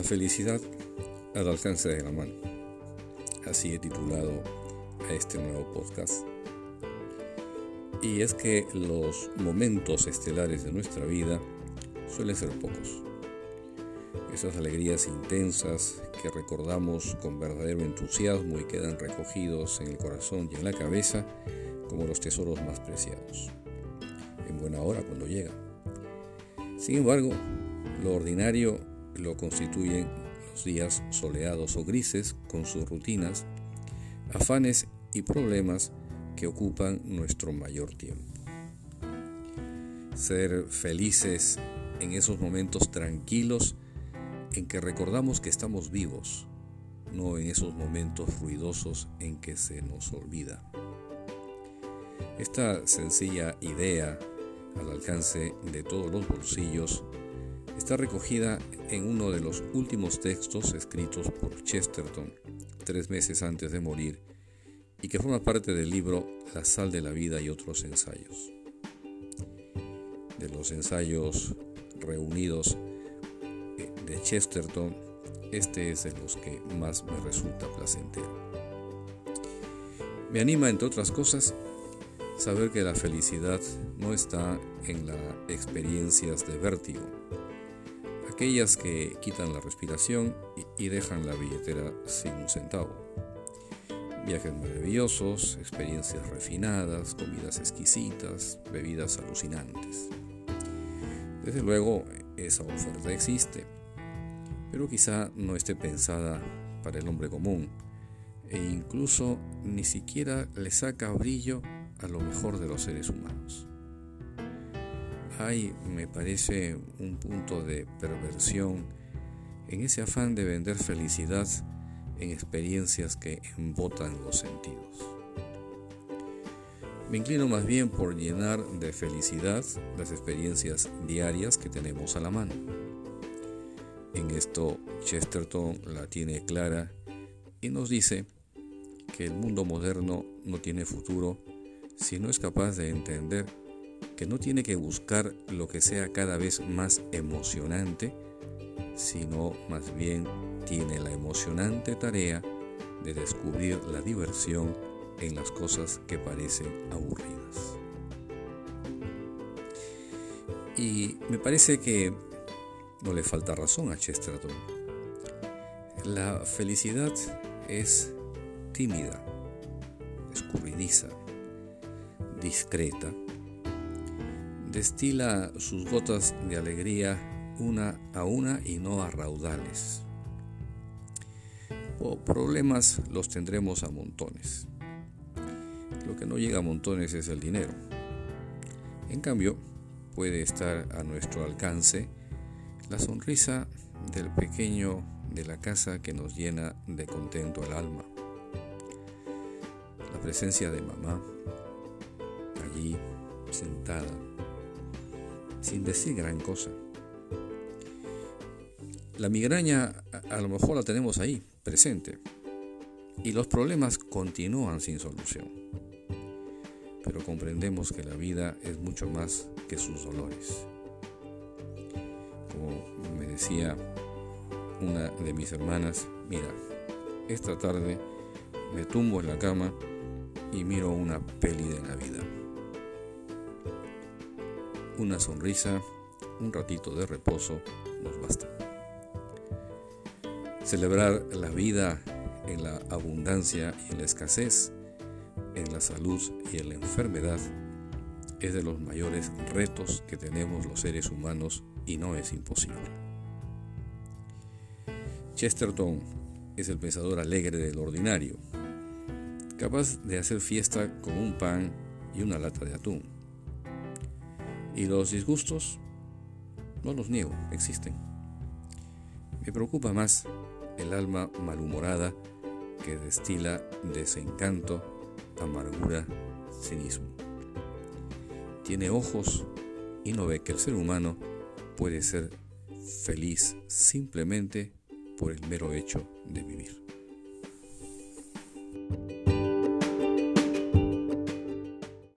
La felicidad al alcance de la mano. Así he titulado a este nuevo podcast. Y es que los momentos estelares de nuestra vida suelen ser pocos. Esas alegrías intensas que recordamos con verdadero entusiasmo y quedan recogidos en el corazón y en la cabeza como los tesoros más preciados. En buena hora cuando llega. Sin embargo, lo ordinario lo constituyen los días soleados o grises con sus rutinas, afanes y problemas que ocupan nuestro mayor tiempo. Ser felices en esos momentos tranquilos en que recordamos que estamos vivos, no en esos momentos ruidosos en que se nos olvida. Esta sencilla idea al alcance de todos los bolsillos está recogida en uno de los últimos textos escritos por Chesterton tres meses antes de morir y que forma parte del libro La sal de la vida y otros ensayos. De los ensayos reunidos eh, de Chesterton, este es de los que más me resulta placentero. Me anima, entre otras cosas, saber que la felicidad no está en las experiencias de vértigo, aquellas que quitan la respiración y dejan la billetera sin un centavo. Viajes maravillosos, experiencias refinadas, comidas exquisitas, bebidas alucinantes. Desde luego, esa oferta existe, pero quizá no esté pensada para el hombre común e incluso ni siquiera le saca brillo a lo mejor de los seres humanos hay, me parece, un punto de perversión en ese afán de vender felicidad en experiencias que embotan los sentidos. Me inclino más bien por llenar de felicidad las experiencias diarias que tenemos a la mano. En esto Chesterton la tiene clara y nos dice que el mundo moderno no tiene futuro si no es capaz de entender que no tiene que buscar lo que sea cada vez más emocionante, sino más bien tiene la emocionante tarea de descubrir la diversión en las cosas que parecen aburridas. Y me parece que no le falta razón a Chesterton. La felicidad es tímida, escurridiza, discreta, destila sus gotas de alegría una a una y no a raudales. O problemas los tendremos a montones. Lo que no llega a montones es el dinero. En cambio, puede estar a nuestro alcance la sonrisa del pequeño de la casa que nos llena de contento el alma. La presencia de mamá allí sentada sin decir gran cosa. La migraña a, lo mejor la tenemos ahí, presente, y los problemas continúan sin solución. Pero comprendemos que la vida es mucho más que sus dolores. Como me decía una de mis hermanas, mira, esta tarde me tumbo en la cama y miro una peli de Navidad una sonrisa, un ratito de reposo nos basta. Celebrar la vida en la abundancia y en la escasez, en la salud y en la enfermedad, es de los mayores retos que tenemos los seres humanos y no es imposible. Chesterton es el pensador alegre del ordinario, capaz de hacer fiesta con un pan y una lata de atún y los disgustos, no los niego, existen. Me preocupa más el alma malhumorada que destila desencanto, amargura, cinismo. Tiene ojos y no ve que el ser humano puede ser feliz simplemente por el mero hecho de vivir.